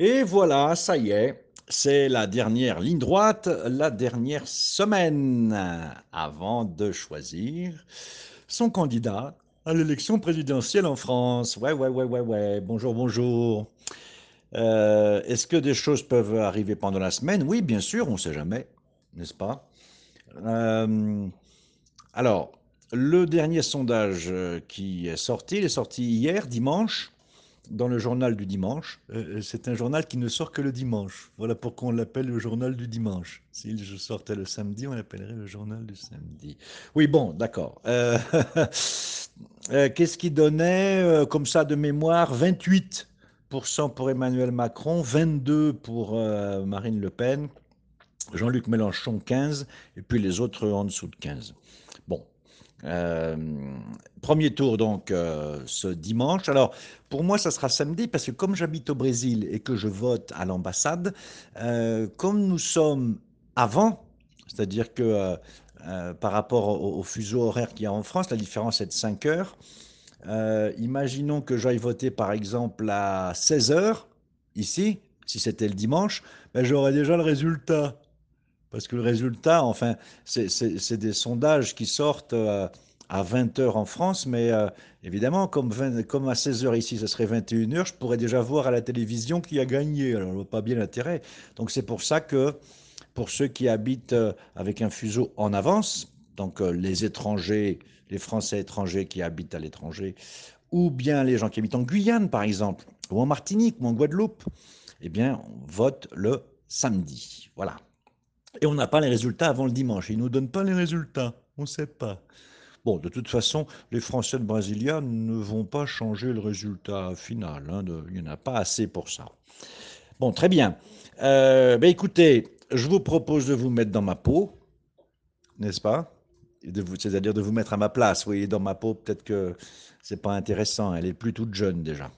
Et voilà, ça y est, c'est la dernière ligne droite, la dernière semaine avant de choisir son candidat à l'élection présidentielle en France. Ouais, ouais, ouais, ouais, ouais. Bonjour, bonjour. Euh, est-ce que des choses peuvent arriver pendant la semaine? Oui, bien sûr, on ne sait jamais, n'est-ce pas? Euh, Alors, le dernier sondage qui est sorti, il est sorti hier, dimanche dans le journal du dimanche. Euh, euh, c'est un journal qui ne sort que le dimanche. Voilà pourquoi on l'appelle le journal du dimanche. S'il je sortais le samedi, on l'appellerait le journal du samedi. Oui, bon, d'accord. Euh, qu'est-ce qui donnait, comme ça de mémoire, 28% pour Emmanuel Macron, 22% pour Marine Le Pen, Jean-Luc Mélenchon 15, et puis les autres en dessous de 15. Bon, euh, premier tour donc euh, ce dimanche. Alors pour moi ça sera samedi parce que comme j'habite au Brésil et que je vote à l'ambassade, euh, comme nous sommes avant, c'est-à-dire que par rapport au, fuseau horaire qu'il y a en France, la différence est de 5 heures. imaginons que j'aille voter par exemple à 16 heures ici, si c'était le dimanche, ben, j'aurais déjà le résultat. Parce que le résultat, enfin, c'est des sondages qui sortent euh, à 20 heures en France, mais euh, évidemment, comme, à 16 heures ici, ce serait 21 heures, je pourrais déjà voir à la télévision qui a gagné. Alors, je ne vois pas bien l'intérêt. Donc, c'est pour ça que pour ceux qui habitent euh, avec un fuseau en avance, donc les étrangers, les Français étrangers qui habitent à l'étranger, ou bien les gens qui habitent en Guyane, par exemple, ou en Martinique, ou en Guadeloupe, eh bien, on vote le samedi. Voilà. Et on n'a pas les résultats avant le dimanche. Ils ne nous donnent pas les résultats. On ne sait pas. Bon, de toute façon, les Français de Brasilia ne vont pas changer le résultat final. Hein, il n'y en a pas assez pour ça. Bon, très bien. Euh, ben écoutez, je vous propose de vous mettre dans ma peau, n'est-ce pas? C'est-à-dire de vous mettre à ma place. Vous voyez, dans ma peau, peut-être que c'est pas intéressant. Elle est plus jeune déjà.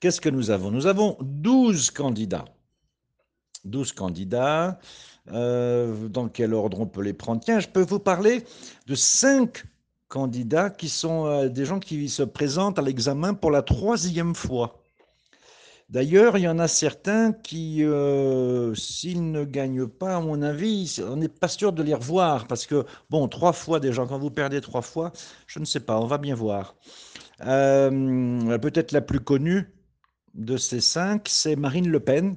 Qu'est-ce que nous avons? Nous avons 12 candidats. 12 candidats. Euh, dans quel ordre on peut les prendre? Tiens, je peux vous parler de 5 candidats qui sont euh, des gens qui se présentent à l'examen pour la troisième fois. D'ailleurs, il y en a certains qui, euh, s'ils ne gagnent pas, à mon avis, on n'est pas sûr de les revoir, parce que, bon, trois fois déjà, quand vous perdez trois fois, je ne sais pas, on va bien voir. Peut-être la plus connue de ces cinq, c'est Marine Le Pen,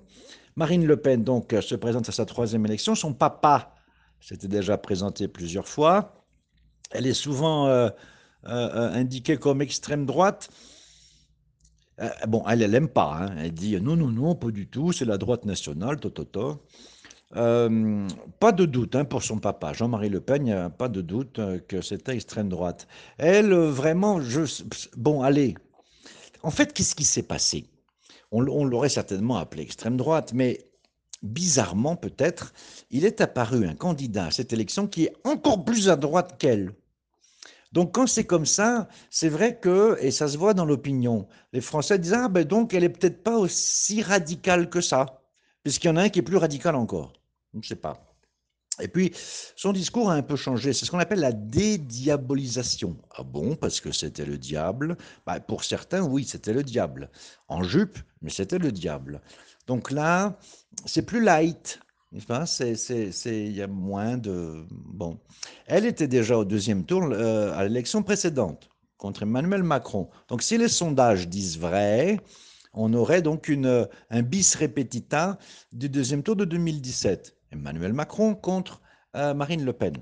Marine Le Pen donc se présente à sa troisième élection. Son papa s'était déjà présenté plusieurs fois. Elle est souvent euh, euh, indiquée comme extrême droite. Euh, bon, elle, elle n'aime pas. Hein. Elle dit non, non, non, pas du tout. C'est la droite nationale, toto. pas de doute hein, pour son papa, Jean-Marie Le Pen, pas de doute que c'était extrême droite. Elle, vraiment, bon, allez. En fait, qu'est-ce qui s'est passé? On, l'aurait certainement appelé extrême droite, mais bizarrement peut-être, il est apparu un candidat à cette élection qui est encore plus à droite qu'elle. Donc quand c'est comme ça, c'est vrai que, et ça se voit dans l'opinion, les Français disent, ah ben donc elle est peut-être pas aussi radicale que ça, puisqu'il y en a un qui est plus radical encore. Je ne sais pas. Et puis, son discours a un peu changé. C'est ce qu'on appelle la dédiabolisation. Ah bon, parce que c'était le diable? Bah, Pour certains, oui, c'était le diable. En jupe, mais c'était le diable. Donc là, c'est plus light. Il y a moins de... Bon. Elle était déjà au deuxième tour euh, à l'élection précédente contre Emmanuel Macron. Donc si les sondages disent vrai, on aurait donc un bis repetita du deuxième tour de 2017. Emmanuel Macron contre euh, Marine Le Pen.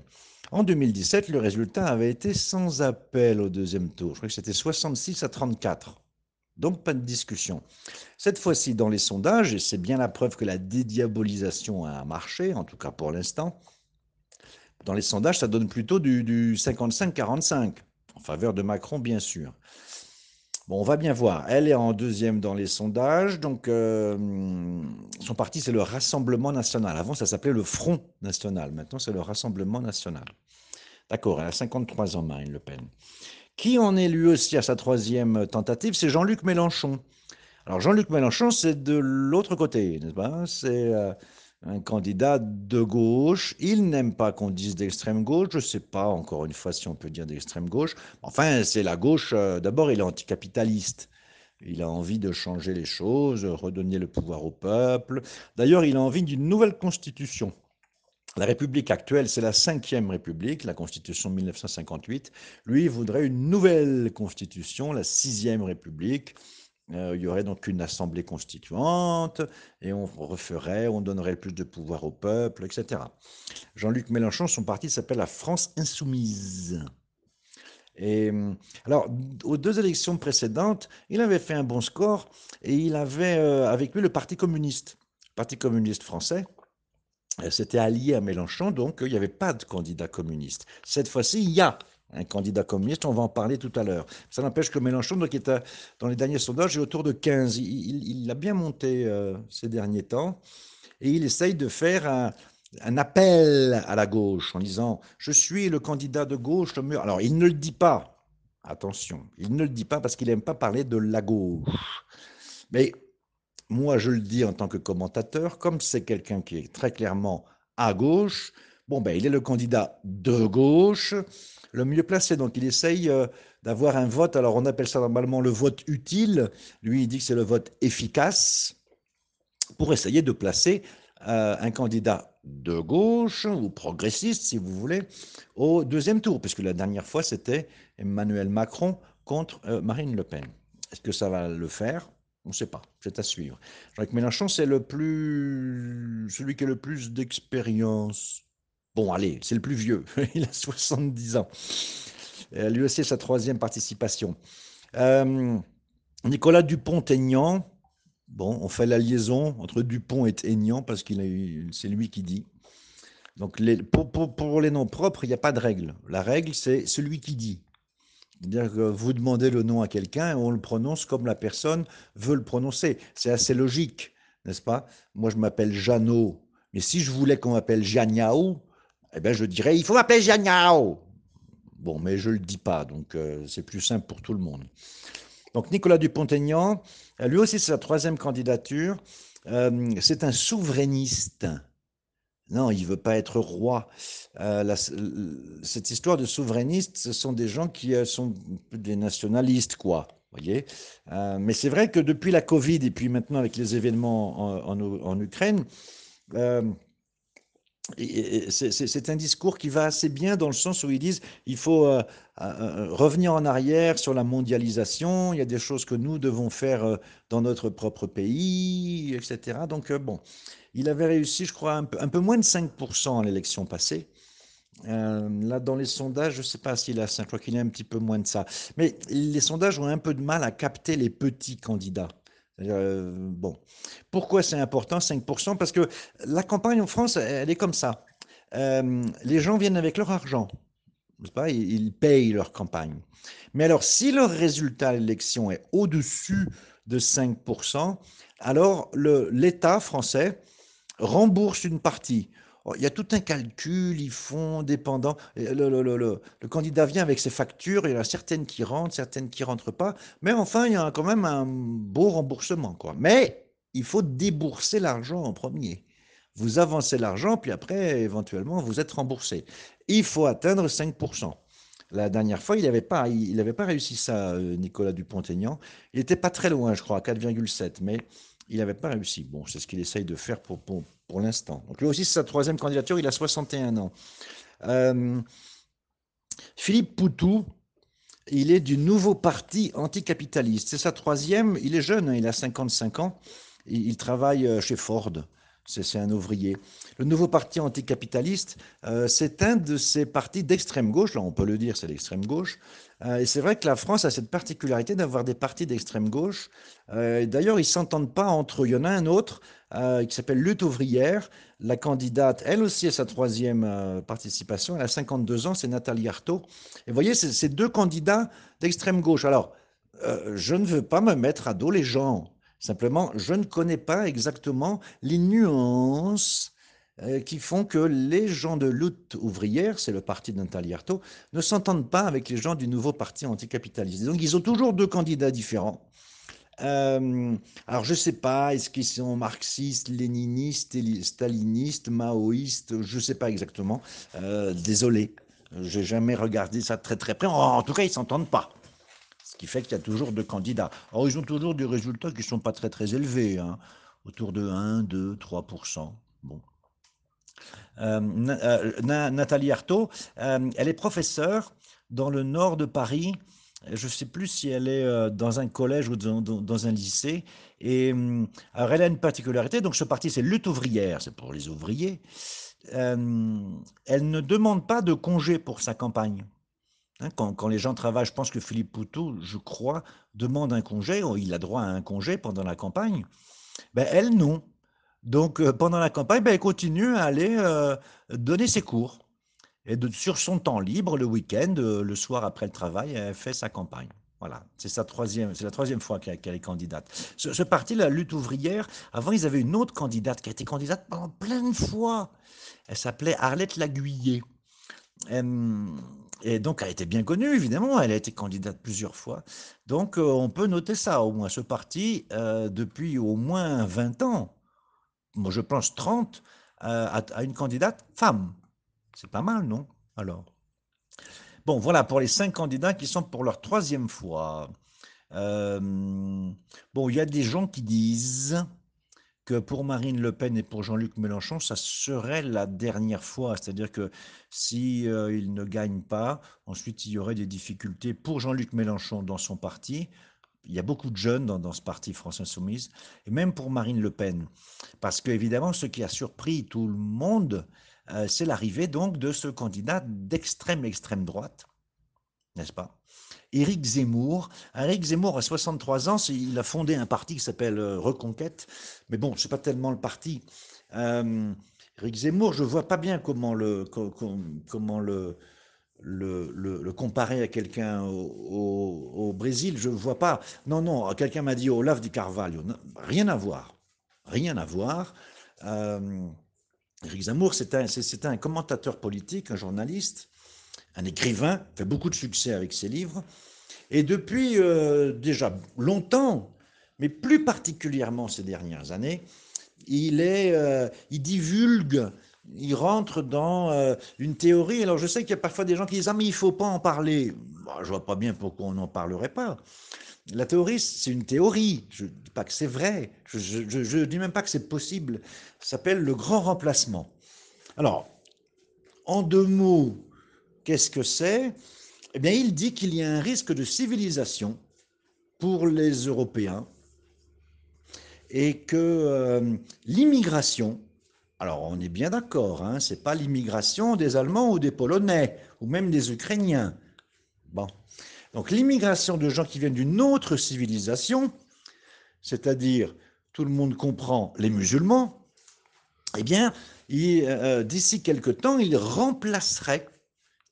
En 2017, le résultat avait été sans appel au deuxième tour. Je crois que c'était 66 à 34. Donc pas de discussion. Cette fois-ci, dans les sondages, et c'est bien la preuve que la dédiabolisation a marché, en tout cas pour l'instant, dans les sondages, ça donne plutôt du, du 55-45, en faveur de Macron, bien sûr. Bon, on va bien voir. Elle est en deuxième dans les sondages. Donc, euh, son parti, c'est le Rassemblement national. Avant, ça s'appelait le Front national. Maintenant, c'est le Rassemblement national. D'accord, elle a 53 ans, Marine Le Pen. Qui en est lui aussi à sa troisième tentative? C'est Jean-Luc Mélenchon. Alors, Jean-Luc Mélenchon, c'est de l'autre côté, n'est-ce pas? C'est. Euh, un candidat de gauche. Il n'aime pas qu'on dise d'extrême gauche. Je ne sais pas encore une fois si on peut dire d'extrême gauche. Enfin, c'est la gauche. Euh, d'abord, il est anticapitaliste. Il a envie de changer les choses, redonner le pouvoir au peuple. D'ailleurs, il a envie d'une nouvelle constitution. La République actuelle, c'est la cinquième République, la Constitution de 1958. Lui, voudrait une nouvelle Constitution, la sixième République. Euh, il y aurait donc une assemblée constituante et on referait, on donnerait plus de pouvoir au peuple, etc. Jean-Luc Mélenchon, son parti s'appelle la France Insoumise. Et alors, aux deux élections précédentes, il avait fait un bon score et il avait euh, avec lui le Parti communiste, le Parti communiste français. C'était allié à Mélenchon, donc il n'y avait pas de candidat communiste. Cette fois-ci, il y a un candidat communiste, on va en parler tout à l'heure. Ça n'empêche que Mélenchon, donc, est dans les derniers sondages, est autour de 15. Il, a bien monté euh, ces derniers temps et il essaye de faire un, appel à la gauche en disant je suis le candidat de gauche le mieux. Alors il ne le dit pas, attention, il ne le dit pas parce qu'il n'aime pas parler de la gauche. Mais moi je le dis en tant que commentateur, comme c'est quelqu'un qui est très clairement à gauche, bon ben il est le candidat de gauche, le mieux placé. Donc il essaye euh, d'avoir un vote, alors on appelle ça normalement le vote utile, lui il dit que c'est le vote efficace, pour essayer de placer euh, un candidat de gauche ou progressiste, si vous voulez, au deuxième tour, puisque la dernière fois, c'était Emmanuel Macron contre euh, Marine Le Pen. Est-ce que ça va le faire? On ne sait pas, c'est à suivre. Jean-Luc Mélenchon, c'est le plus, celui qui a le plus d'expérience. Bon, allez, c'est le plus vieux, il a 70 ans. Euh, lui aussi, sa troisième participation. Euh, Nicolas Dupont-Aignan, Bon, on fait la liaison entre Dupont et Aignan parce qu'il c'est lui qui dit. Donc pour, les noms propres, il n'y a pas de règle. La règle, c'est celui qui dit. C'est-à-dire que vous demandez le nom à quelqu'un et on le prononce comme la personne veut le prononcer. C'est assez logique, n'est-ce pas? Moi, je m'appelle Jeannot, mais si je voulais qu'on m'appelle Janiao, eh ben, je dirais il faut m'appeler Janiao. Bon, mais je ne le dis pas, donc euh, c'est plus simple pour tout le monde. Donc Nicolas Dupont-Aignan, euh, lui aussi c'est sa troisième candidature. Euh, c'est un souverainiste. Non, il veut pas être roi. Cette histoire de souverainiste, ce sont des gens qui sont des nationalistes, quoi. Voyez Mais c'est vrai que depuis la Covid et puis maintenant avec les événements en, en Ukraine, c'est un discours qui va assez bien dans le sens où ils disent il faut euh, euh, euh, revenir en arrière sur la mondialisation, il y a des choses que nous devons faire dans notre propre pays, etc. Donc bon, il avait réussi, je crois, un peu, moins de 5% à l'élection passée. là, dans les sondages, je ne sais pas s'il a 5, je crois qu'il est un petit peu moins de ça. Mais les sondages ont un peu de mal à capter les petits candidats. Euh, bon, pourquoi c'est important 5% Parce que la campagne en France, elle est comme ça. Euh, les gens viennent avec leur argent, ils, payent leur campagne. Mais alors, si leur résultat à l'élection est au-dessus de 5%, alors l'État français rembourse une partie. Oh, il y a tout un calcul, ils font dépendant. Le, candidat vient avec ses factures, il y en a certaines qui rentrent, certaines qui rentrent pas. Mais enfin, il y a quand même un beau remboursement. Quoi. Mais il faut débourser l'argent en premier. Vous avancez l'argent, puis après, éventuellement, vous êtes remboursé. Il faut atteindre 5%. La dernière fois, il n'avait pas, il, pas réussi ça, euh, Nicolas Dupont-Aignan. Il n'était pas très loin, je crois, à 4,7, mais il n'avait pas réussi. Bon, c'est ce qu'il essaye de faire pour, pour, pour l'instant. Donc lui aussi, c'est sa troisième candidature, il a 61 ans. Euh, Philippe Poutou, il est du nouveau parti anticapitaliste. C'est sa troisième, il est jeune, hein, il a 55 ans, il travaille euh, chez Ford c'est un ouvrier. Le nouveau parti anticapitaliste, euh, c'est un de ces partis d'extrême gauche, là on peut le dire, c'est l'extrême gauche. Euh, et c'est vrai que la France a cette particularité d'avoir des partis d'extrême gauche. Euh, d'ailleurs, ils ne s'entendent pas entre eux. Il y en a un autre qui s'appelle Lutte ouvrière. La candidate, elle aussi, a sa troisième participation. Elle a 52 ans, c'est Nathalie Arthaud. Et vous voyez, c'est deux candidats d'extrême gauche. Alors, je ne veux pas me mettre à dos les gens. Simplement, je ne connais pas exactement les nuances euh, qui font que les gens de lutte ouvrière, c'est le parti d'Antaliarto, ne s'entendent pas avec les gens du nouveau parti anticapitaliste. Donc ils ont toujours deux candidats différents. Euh, alors je ne sais pas, est-ce qu'ils sont marxistes, léninistes, stalinistes, maoïstes, je ne sais pas exactement. Euh, désolé, j'ai jamais regardé ça très très près. En tout cas, ils s'entendent pas. Ce qui fait qu'il y a toujours deux candidats. Alors, ils ont toujours des résultats qui ne sont pas très très élevés, hein, autour de 1, 2, 3 Bon. Euh, euh, Nathalie Artaud, euh, elle est professeure dans le nord de Paris. Je ne sais plus si elle est dans un collège ou dans, un lycée. Et elle a une particularité. Donc ce parti, c'est lutte ouvrière, c'est pour les ouvriers. elle ne demande pas de congé pour sa campagne. Hein, quand, les gens travaillent, je pense que Philippe Poutou, je crois, demande un congé, il a droit à un congé pendant la campagne. Ben, elle, non. Donc, euh, pendant la campagne, ben, elle continue à aller euh, donner ses cours. Et sur son temps libre, le week-end, euh, le soir après le travail, elle fait sa campagne. Voilà, c'est sa troisième, c'est la troisième fois qu'elle est candidate. Ce, ce, parti, la lutte ouvrière, avant, ils avaient une autre candidate qui a été candidate pendant plein de fois. Elle s'appelait Arlette Laguiller. Et donc, elle était bien connue, évidemment. Elle a été candidate plusieurs fois. Donc, euh, on peut noter ça, au moins, ce parti, euh, depuis au moins 20 ans, moi je pense 30, euh, à, une candidate femme. C'est pas mal, non Alors? Bon, voilà pour les cinq candidats qui sont pour leur troisième fois. bon, il y a des gens qui disent que pour Marine Le Pen et pour Jean-Luc Mélenchon, ça serait la dernière fois. C'est-à-dire que si euh, ne gagne pas, ensuite il y aurait des difficultés pour Jean-Luc Mélenchon dans son parti. Il y a beaucoup de jeunes dans, ce parti France Insoumise, et même pour Marine Le Pen. Parce qu'évidemment, ce qui a surpris tout le monde, euh, c'est l'arrivée donc de ce candidat d'extrême extrême droite, n'est-ce pas? Éric Zemmour. Éric Zemmour, à 63 ans, il a fondé un parti qui s'appelle euh, Reconquête. Mais bon, ce n'est pas tellement le parti. Euh, Éric Zemmour, je ne vois pas bien comment le, comparer à quelqu'un au, Brésil. Je ne vois pas. Non, non, quelqu'un m'a dit Olaf Di Carvalho. rien à voir. Rien à voir. Euh, Éric Zemmour, c'est un commentateur politique, un journaliste un écrivain, fait beaucoup de succès avec ses livres, et depuis euh, déjà longtemps, mais plus particulièrement ces dernières années, il, est, euh, il divulgue, il rentre dans euh, une théorie. Alors je sais qu'il y a parfois des gens qui disent Ah, mais il ne faut pas en parler. Bah, je vois pas bien pourquoi on n'en parlerait pas. La théorie, c'est une théorie. Je ne dis pas que c'est vrai. Je ne dis même pas que c'est possible. Ça s'appelle le grand remplacement. Alors, en deux mots, Qu'est-ce que c'est? Eh bien, il dit qu'il y a un risque de civilisation pour les Européens et que euh, l'immigration, alors on est bien d'accord, hein, ce n'est pas l'immigration des Allemands ou des Polonais ou même des Ukrainiens. Bon. Donc l'immigration de gens qui viennent d'une autre civilisation, c'est-à-dire tout le monde comprend les musulmans, eh bien, euh, d'ici quelque temps, il remplacerait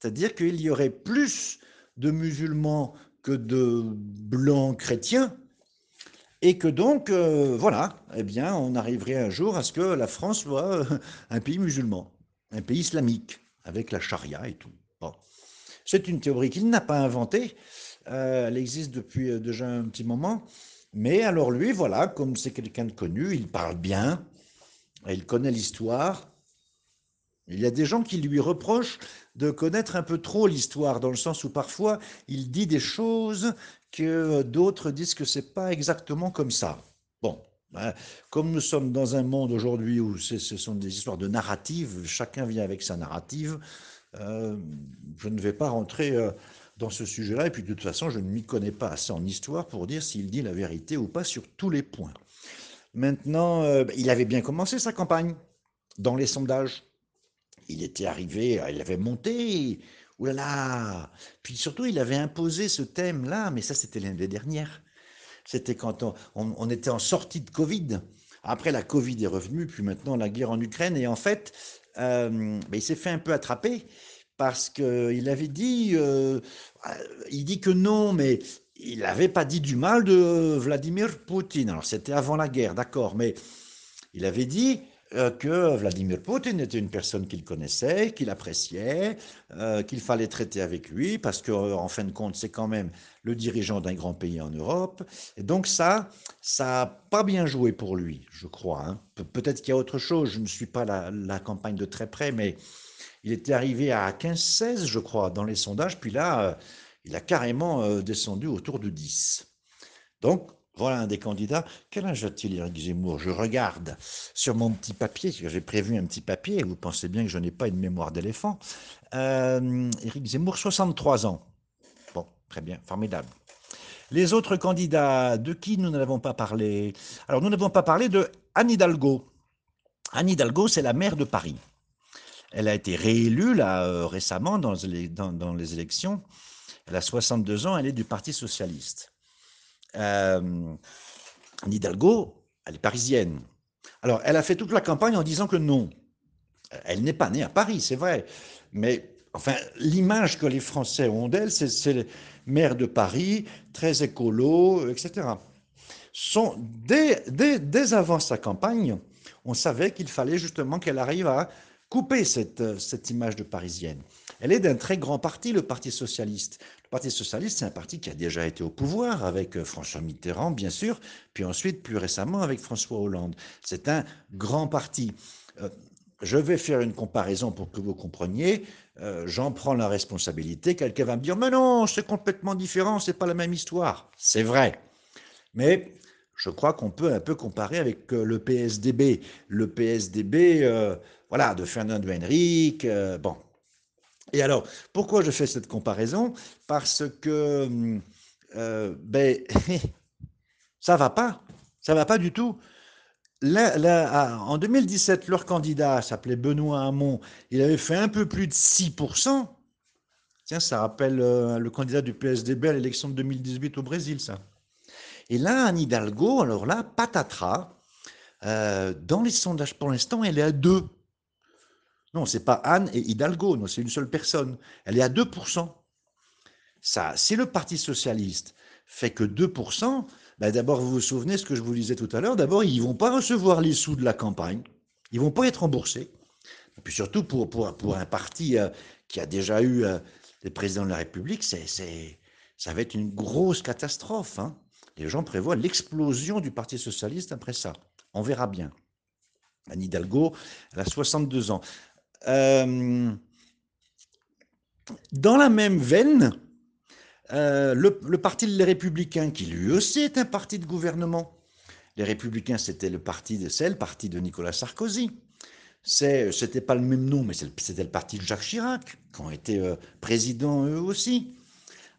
c'est-à-dire qu'il y aurait plus de musulmans que de blancs chrétiens, et que donc, euh, voilà, eh bien, on arriverait un jour à ce que la France soit euh, un pays musulman, un pays islamique, avec la charia et tout. C'est une théorie qu'il n'a pas inventée, euh, elle existe depuis déjà un petit moment, mais alors lui, voilà, comme c'est quelqu'un de connu, il parle bien, il connaît l'histoire, il y a des gens qui lui reprochent de connaître un peu trop l'histoire, dans le sens où parfois il dit des choses que d'autres disent que c'est pas exactement comme ça. Bon, hein, comme nous sommes dans un monde aujourd'hui où ce sont des histoires de narrative, chacun vient avec sa narrative, euh, je ne vais pas rentrer euh, dans ce sujet-là, et puis de toute façon, je ne m'y connais pas assez en histoire pour dire s'il dit la vérité ou pas sur tous les points. Maintenant, euh, il avait bien commencé sa campagne dans les sondages il était arrivé, il avait monté, oulala. Puis surtout, il avait imposé ce thème-là, mais ça, c'était l'année dernière. C'était quand on, était en sortie de Covid. Après, la Covid est revenue, puis maintenant la guerre en Ukraine. Et en fait, euh, ben, il s'est fait un peu attraper parce qu'il avait dit, euh, il dit que non, mais il n'avait pas dit du mal de Vladimir Poutine. Alors c'était avant la guerre, d'accord, mais il avait dit euh, que Vladimir Poutine était une personne qu'il connaissait, qu'il appréciait, euh, qu'il fallait traiter avec lui, parce qu'en fin de compte, c'est quand même le dirigeant d'un grand pays en Europe. Et donc ça, ça n'a pas bien joué pour lui, je crois. Hein. Peut-être qu'il y a autre chose, je ne suis pas la, la, campagne de très près, mais il était arrivé à 15-16, je crois, dans les sondages, puis là, euh, Il a carrément euh, descendu autour de 10. Donc, voilà un des candidats. Quel âge a-t-il, Éric Zemmour? Je regarde sur mon petit papier, j'ai prévu un petit papier, vous pensez bien que je n'ai pas une mémoire d'éléphant. Euh, Éric Zemmour, 63 ans. Bon, très bien, formidable. Les autres candidats, de qui nous n'avons pas parlé? Alors, nous n'avons pas parlé de Anne Hidalgo. Anne Hidalgo, c'est la maire de Paris. Elle a été réélue là, euh, récemment dans les, dans, les, élections. Elle a 62 ans, elle est du Parti socialiste. Euh, Hidalgo, elle est parisienne. Alors, elle a fait toute la campagne en disant que non. Elle n'est pas née à Paris, c'est vrai. Mais, enfin, l'image que les Français ont d'elle, c'est maire de Paris, très écolo, etc. Son, dès, dès avant sa campagne, on savait qu'il fallait justement qu'elle arrive à couper cette, cette image de parisienne. Elle est d'un très grand parti, le Parti socialiste. Le Parti socialiste, c'est un parti qui a déjà été au pouvoir avec euh, François Mitterrand, bien sûr, puis ensuite, plus récemment, avec François Hollande. C'est un grand parti. Euh, je vais faire une comparaison pour que vous compreniez. Euh, j'en prends la responsabilité. Quelqu'un va me dire, mais non, c'est complètement différent, c'est pas la même histoire. C'est vrai. Mais je crois qu'on peut un peu comparer avec euh, le PSDB. Le PSDB, euh, voilà, de Fernando Henrique, euh, bon. Et alors, pourquoi je fais cette comparaison? Parce que, ben, ça va pas, ça va pas du tout. Là, en 2017, leur candidat s'appelait Benoît Hamon, il avait fait un peu plus de 6%. Tiens, ça rappelle le candidat du PSDB à l'élection de 2018 au Brésil, ça. Et là, Anne Hidalgo, alors là, patatras, euh, dans les sondages pour l'instant, elle est à 2. Non, c'est pas Anne et Hidalgo, non, c'est une seule personne. Elle est à 2%. Ça, si le Parti socialiste fait que 2%, ben d'abord, vous vous souvenez ce que je vous disais tout à l'heure, d'abord, ils ne vont pas recevoir les sous de la campagne, ils ne vont pas être remboursés. Et puis surtout, pour, pour, un parti euh, qui a déjà eu euh, les présidents de la République, c'est, ça va être une grosse catastrophe. Hein. Les gens prévoient l'explosion du Parti socialiste après ça. On verra bien. Anne Hidalgo, elle a 62 ans. Euh, dans la même veine, euh, le, Parti des Républicains, qui lui aussi est un parti de gouvernement. Les Républicains, c'était le parti de c'est le parti de Nicolas Sarkozy. C'était pas le même nom, mais c'était le parti de Jacques Chirac, qui ont été euh, présidents eux aussi.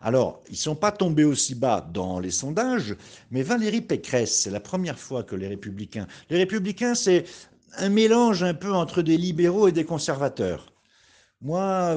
Alors, ils ne sont pas tombés aussi bas dans les sondages, mais Valérie Pécresse, c'est la première fois que les républicains... Les républicains, c'est un mélange un peu entre des libéraux et des conservateurs. Moi,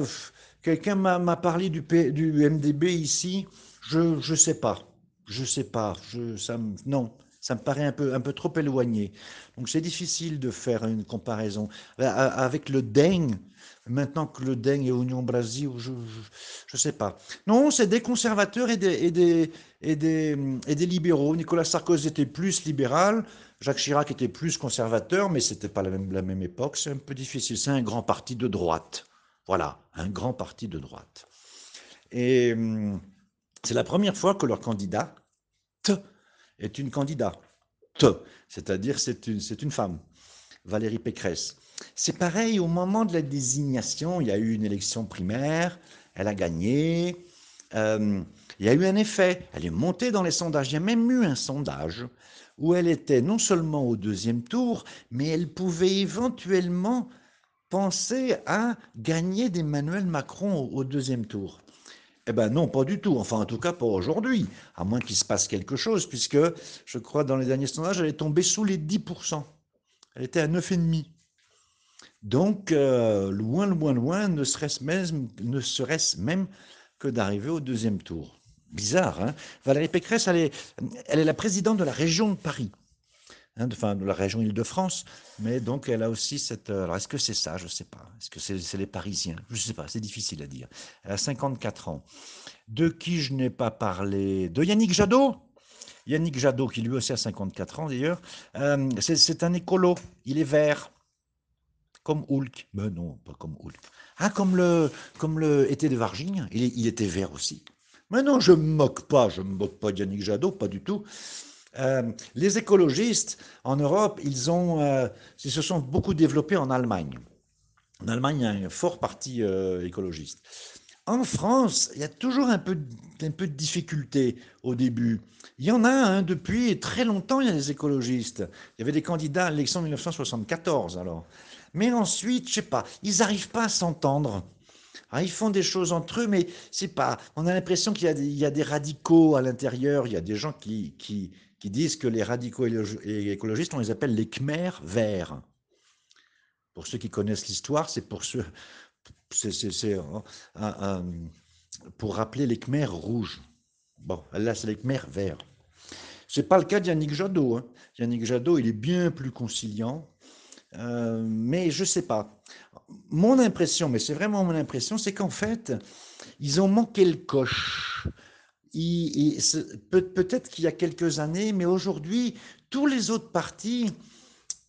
quelqu'un m'a parlé du, MDB ici, je ne sais pas. Je ne sais pas. Je, ça, non, ça me paraît un peu, un peu trop éloigné. Donc c'est difficile de faire une comparaison. Avec le DEN, Maintenant que le DEN est Union Brasil, je ne sais pas. Non, c'est des conservateurs et des, et, des, et, des, et des libéraux. Nicolas Sarkozy était plus libéral, Jacques Chirac était plus conservateur, mais ce n'était pas la même, la même époque. C'est un peu difficile. C'est un grand parti de droite. Voilà, un grand parti de droite. Et hum, c'est la première fois que leur candidat est une candidate. C'est-à-dire c'est une, une femme, Valérie Pécresse. C'est pareil, au moment de la désignation, il y a eu une élection primaire, elle a gagné, euh, il y a eu un effet, elle est montée dans les sondages, il y a même eu un sondage où elle était non seulement au deuxième tour, mais elle pouvait éventuellement penser à gagner d'Emmanuel Macron au, deuxième tour. Eh bien non, pas du tout, enfin en tout cas pas aujourd'hui, à moins qu'il se passe quelque chose, puisque je crois dans les derniers sondages, elle est tombée sous les 10%. Elle était à 9,5%. Donc, euh, loin, loin, loin, ne serait-ce même, que d'arriver au deuxième tour. Bizarre, hein? Valérie Pécresse, elle est la présidente de la région de Paris, hein, de la région Île-de-France, mais donc elle a aussi cette... Alors, est-ce que c'est ça? Je ne sais pas. Est-ce que c'est les Parisiens? Je ne sais pas, c'est difficile à dire. Elle a 54 ans. De qui je n'ai pas parlé? De Yannick Jadot? Yannick Jadot, qui lui aussi a 54 ans d'ailleurs, euh, c'est un écolo, il est vert, comme Hulk. Mais non, pas comme Hulk. Ah, comme le, comme le été de Varginge, il, était vert aussi. Mais non, je me moque pas, je me moque pas d'Yannick Jadot, pas du tout. Euh, les écologistes en Europe, ils, ont, euh, ils se sont beaucoup développés en Allemagne. En Allemagne, il y a un fort parti euh, écologiste. en France, il y a toujours un peu, un peu de difficulté au début. Il y en a hein, depuis très longtemps, il y a des écologistes. Il y avait des candidats à l'élection de 1974 alors. Mais ensuite, je sais pas, ils n'arrivent pas à s'entendre. Ah, ils font des choses entre eux, mais c'est pas. On a l'impression qu'il y, a des radicaux à l'intérieur. Il y a des gens qui, qui, disent que les radicaux écologistes, on les appelle les Khmers verts. Pour ceux qui connaissent l'histoire, c'est pour pour rappeler les Khmers rouges. Bon, là, c'est les Khmers verts. C'est pas le cas d'Yannick Jadot. Hein. Yannick Jadot, il est bien plus conciliant. Euh, mais je sais pas. Mon impression, mais c'est vraiment mon impression, c'est qu'en fait, ils ont manqué le coche. Peut-être qu'il y a quelques années, mais aujourd'hui, tous les autres partis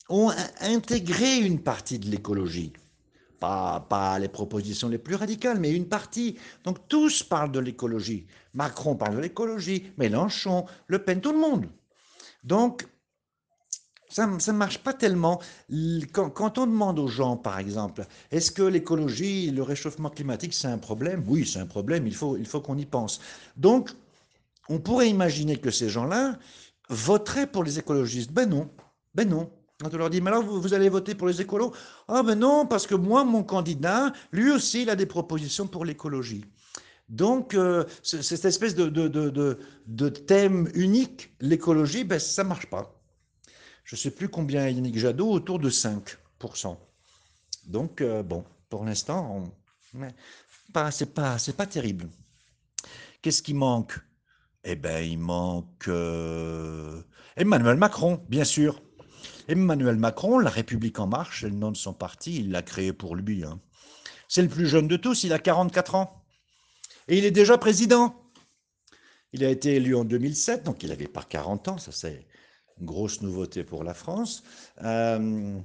ont intégré une partie de l'écologie. Pas, pas, les propositions les plus radicales, mais une partie. Donc tous parlent de l'écologie. Macron parle de l'écologie, Mélenchon, Le Pen, tout le monde. Donc ça ne marche pas tellement. Quand, on demande aux gens, par exemple, est-ce que l'écologie, le réchauffement climatique, c'est un problème? Oui, c'est un problème, il faut, il faut qu'on y pense. Donc, on pourrait imaginer que ces gens-là voteraient pour les écologistes. Ben non, ben non. Quand on leur dit, mais alors vous, allez voter pour les écolos? Ah ben non, parce que moi, mon candidat, lui aussi, il a des propositions pour l'écologie. Donc, euh, cette espèce de, de, de, de thème unique, l'écologie, ben, ça ne marche pas je ne sais plus combien Yannick Jadot, autour de 5%. Donc, euh, bon, pour l'instant, c'est pas, pas terrible. Qu'est-ce qui manque? Eh bien, il manque euh, Emmanuel Macron, bien sûr. Emmanuel Macron, La République en marche, le nom de son parti, il l'a créé pour lui. Hein. C'est le plus jeune de tous, il a 44 ans. Et il est déjà président. Il a été élu en 2007, donc il n'avait pas 40 ans, ça c'est grosse nouveauté pour la France. Euh,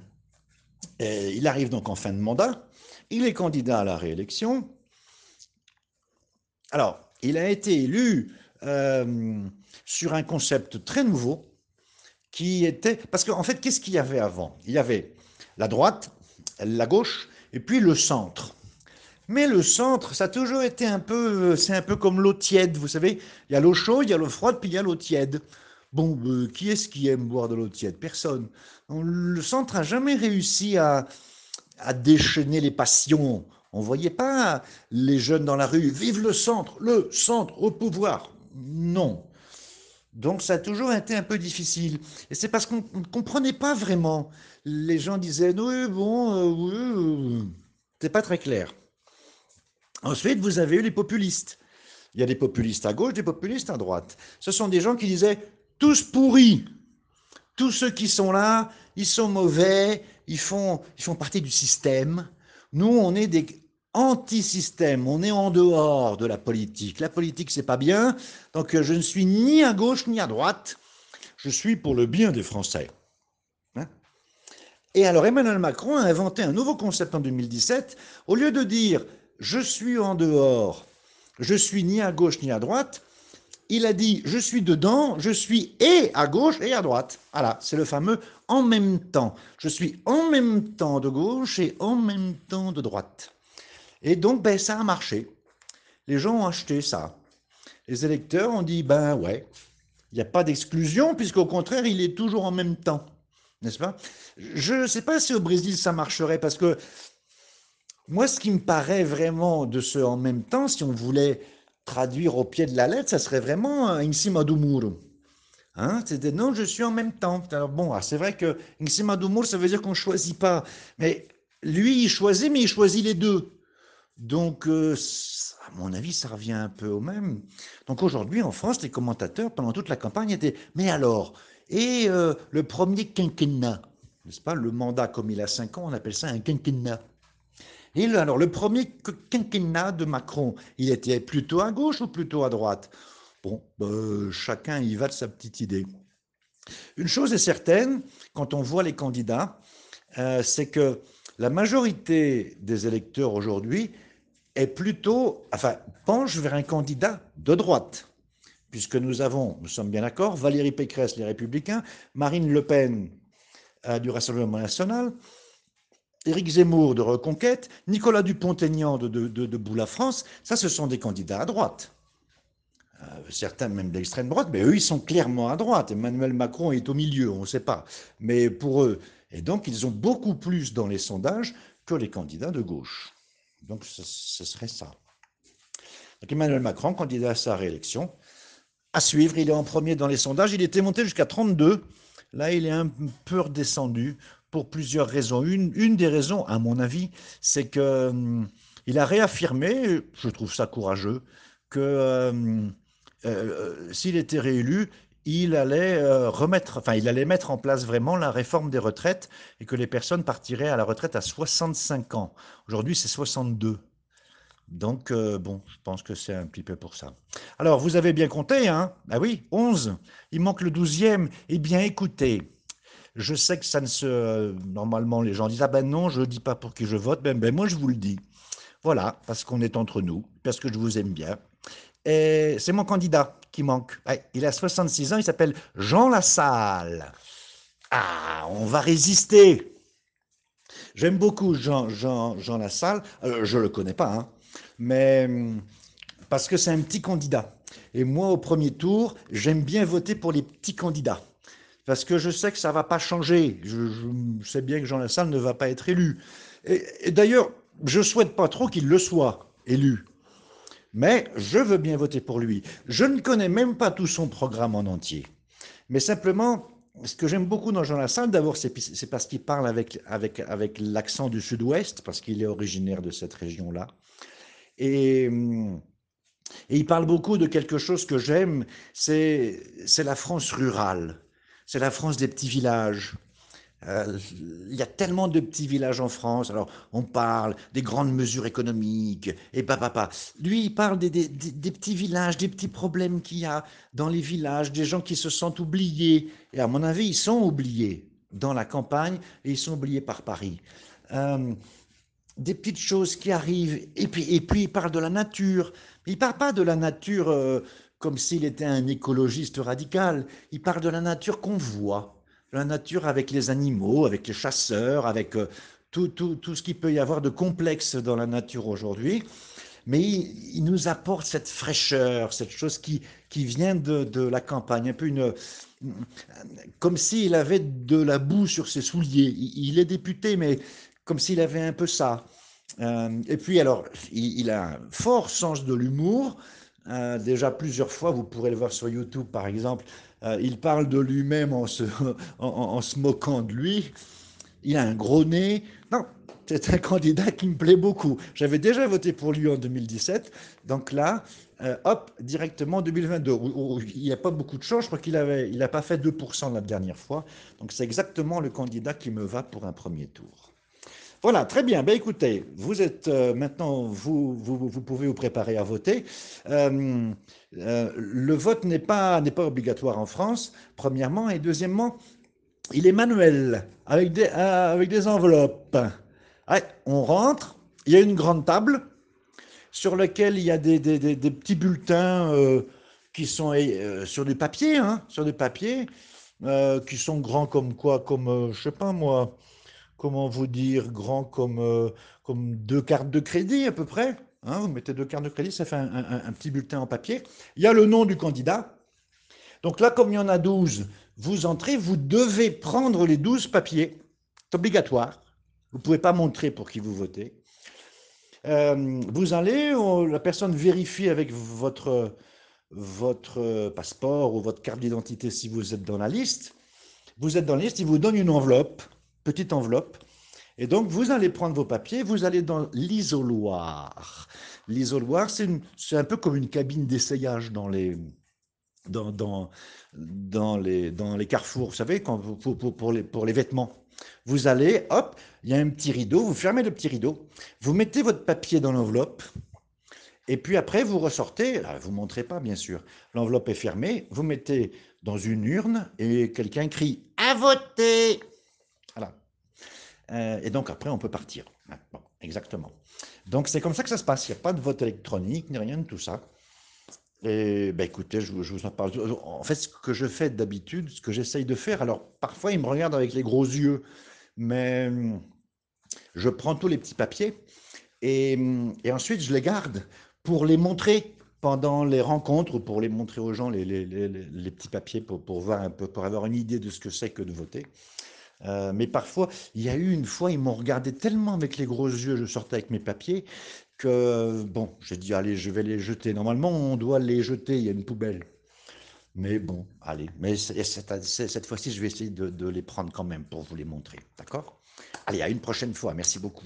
il arrive donc en fin de mandat, il est candidat à la réélection. Alors, il a été élu euh, sur un concept très nouveau qui était... Parce qu'en fait, qu'est-ce qu'il y avait avant? Il y avait la droite, la gauche, et puis le centre. Mais le centre, ça a toujours été un peu, c'est un peu comme l'eau tiède, vous savez. Il y a l'eau chaude, il y a l'eau froide, puis il y a l'eau tiède. Bon, euh, qui est-ce qui aime boire de l'eau tiède? Personne. Le centre n'a jamais réussi à, déchaîner les passions. On ne voyait pas les jeunes dans la rue, vive le centre, le centre au pouvoir. Non. Donc ça a toujours été un peu difficile. Et c'est parce qu'on ne comprenait pas vraiment. Les gens disaient, oui, bon, euh, oui, euh, c'est pas très clair. Ensuite, vous avez eu les populistes. Il y a des populistes à gauche, des populistes à droite. Ce sont des gens qui disaient tous pourris. Tous ceux qui sont là, ils sont mauvais, ils font, ils font partie du système. Nous, on est des anti-système, on est en dehors de la politique. La politique, c'est pas bien, donc euh, je ne suis ni à gauche ni à droite, je suis pour le bien des Français. Hein? Et alors Emmanuel Macron a inventé un nouveau concept en 2017. Au lieu de dire je suis en dehors, je suis ni à gauche ni à droite, il a dit je suis dedans, je suis et à gauche et à droite. Voilà, c'est le fameux en même temps. Je suis en même temps de gauche et en même temps de droite. Et donc, ben, ça a marché. Les gens ont acheté ça. Les électeurs ont dit ben ouais, il n'y a pas d'exclusion, puisqu'au contraire, il est toujours en même temps. N'est-ce pas? Je ne sais pas si au Brésil ça marcherait, parce que moi, ce qui me paraît vraiment de ce en même temps, si on voulait traduire au pied de la lettre, ça serait vraiment in cima do muro. Hein, C'était non, je suis en même temps. Bon, ah, c'est vrai que in cima do muro, ça veut dire qu'on ne choisit pas. Mais lui, il choisit, mais il choisit les deux. Donc, euh, à mon avis, ça revient un peu au même. Donc aujourd'hui, en France, les commentateurs, pendant toute la campagne, étaient Mais alors Et euh, le premier quinquennat? N'est-ce pas? Le mandat, comme il a cinq ans, on appelle ça un quinquennat. Et alors, le premier quinquennat de Macron, il était plutôt à gauche ou plutôt à droite? Bon, ben, chacun y va de sa petite idée. Une chose est certaine, quand on voit les candidats, euh, c'est que la majorité des électeurs aujourd'hui est plutôt, enfin, penche vers un candidat de droite, puisque nous avons, nous sommes bien d'accord, Valérie Pécresse, les Républicains, Marine Le Pen euh, du Rassemblement national, Éric Zemmour de Reconquête, Nicolas Dupont-Aignan de, de, Boula France, ça, ce sont des candidats à droite. Euh, certains même d'extrême droite, mais eux, ils sont clairement à droite. Emmanuel Macron est au milieu, on ne sait pas. Mais pour eux, et donc, ils ont beaucoup plus dans les sondages que les candidats de gauche. Donc, ce, serait ça. Donc, Emmanuel Macron, candidat à sa réélection, à suivre, il est en premier dans les sondages. Il était monté jusqu'à 32. Là, il est un peu redescendu pour plusieurs raisons. Une, une des raisons, à mon avis, c'est qu'il hum, il a réaffirmé, je trouve ça courageux, que hum, euh, s'il était réélu, il allait euh, remettre, enfin, il allait mettre en place vraiment la réforme des retraites et que les personnes partiraient à la retraite à 65 ans. Aujourd'hui, c'est 62. Donc, euh, bon, je pense que c'est un petit peu pour ça. Alors, vous avez bien compté, hein? Ah oui, 11. Il manque le 12e. Eh bien, écoutez, je sais que ça ne se... Normalement, les gens disent, ah ben non, je ne dis pas pour qui je vote. Ben, ben moi, je vous le dis. Voilà, parce qu'on est entre nous, parce que je vous aime bien. Et c'est mon candidat qui manque. il a 66 ans, il s'appelle Jean Lassalle. Ah, on va résister. J'aime beaucoup Jean, Jean, Jean Lassalle. Euh, je ne le connais pas, hein. mais parce que c'est un petit candidat. Et moi, au premier tour, j'aime bien voter pour les petits candidats. Parce que je sais que ça ne va pas changer. Je, sais bien que Jean Lassalle ne va pas être élu. Et, d'ailleurs, je ne souhaite pas trop qu'il le soit élu mais je veux bien voter pour lui. Je ne connais même pas tout son programme en entier. Mais simplement, ce que j'aime beaucoup dans Jean Lassalle, d'abord, c'est parce qu'il parle avec, avec, avec l'accent du sud-ouest, parce qu'il est originaire de cette région-là. Et, et, il parle beaucoup de quelque chose que j'aime, c'est la France rurale, c'est la France des petits villages, euh, il y a tellement de petits villages en France. Alors, on parle des grandes mesures économiques et papa. Lui, il parle des, petits villages, des petits problèmes qu'il y a dans les villages, des gens qui se sentent oubliés. Et à mon avis, ils sont oubliés dans la campagne et ils sont oubliés par Paris. Euh, des petites choses qui arrivent. Et puis, et puis il parle de la nature. Il ne parle pas de la nature euh, comme s'il était un écologiste radical. Il parle de la nature qu'on voit la nature avec les animaux, avec les chasseurs, avec euh, tout, tout, tout ce qu'il peut y avoir de complexe dans la nature aujourd'hui. Mais il, nous apporte cette fraîcheur, cette chose qui, qui vient de, de la campagne, un peu une, comme s'il avait de la boue sur ses souliers. Il, est député, mais comme s'il avait un peu ça. Euh, et puis alors, il, a un fort sens de l'humour. Euh, déjà plusieurs fois, vous pourrez le voir sur YouTube par exemple, euh, il parle de lui-même en se, moquant de lui. Il a un gros nez. Non, c'est un candidat qui me plaît beaucoup. J'avais déjà voté pour lui en 2017. Donc là, euh, hop, directement en 2022. il n'y a pas beaucoup de choses. Je crois qu'il avait, il n'a pas fait 2% la dernière fois. Donc c'est exactement le candidat qui me va pour un premier tour. Voilà, très bien. Ben, écoutez, vous êtes euh, maintenant, vous, vous, pouvez vous préparer à voter. Euh, euh, le vote n'est pas, n'est pas obligatoire en France, premièrement, et deuxièmement, il est manuel, avec des, avec des enveloppes. on rentre, il y a une grande table sur laquelle il y a des, des, petits bulletins qui sont sur du papier, hein, sur du papier, qui sont grands comme quoi, comme, je sais pas moi, comment vous dire, grand comme, euh, comme deux cartes de crédit à peu près. Hein, vous mettez deux cartes de crédit, ça fait un, petit bulletin en papier. Il y a le nom du candidat. Donc là, comme il y en a 12, vous entrez, vous devez prendre les 12 papiers. C'est obligatoire. Vous ne pouvez pas montrer pour qui vous votez. Euh, vous allez, la personne vérifie avec votre, votre passeport ou votre carte d'identité si vous êtes dans la liste. Vous êtes dans la liste, il vous donne une enveloppe petite enveloppe. Et donc, vous allez prendre vos papiers, vous allez dans l'isoloir. L'isoloir, c'est un peu comme une cabine d'essayage dans les, dans, dans, les, dans les carrefours, vous savez, quand pour, pour, les, pour les vêtements. Vous allez, hop, il y a un petit rideau, vous fermez le petit rideau, vous mettez votre papier dans l'enveloppe, et puis après, vous ressortez, vous ne montrez pas bien sûr, l'enveloppe est fermée, vous mettez dans une urne et quelqu'un crie « À voter !» Euh, et donc après, on peut partir. Exactement. Donc c'est comme ça que ça se passe. Il n'y a pas de vote électronique, ni rien de tout ça. Et ben écoutez, je, vous en parle. En fait, ce que je fais d'habitude, ce que j'essaye de faire, alors parfois ils me regardent avec les gros yeux, mais je prends tous les petits papiers et, et ensuite je les garde pour les montrer pendant les rencontres, pour les montrer aux gens les, petits papiers, pour, voir un peu, pour avoir une idée de ce que c'est que de voter. Euh, mais parfois, il y a eu une fois, ils m'ont regardé tellement avec les gros yeux, je sortais avec mes papiers, que bon, j'ai dit, allez, je vais les jeter. Normalement, on doit les jeter, il y a une poubelle. Mais bon, allez, mais cette, cette fois-ci, je vais essayer de, de les prendre quand même pour vous les montrer. D'accord? Allez, à une prochaine fois. Merci beaucoup.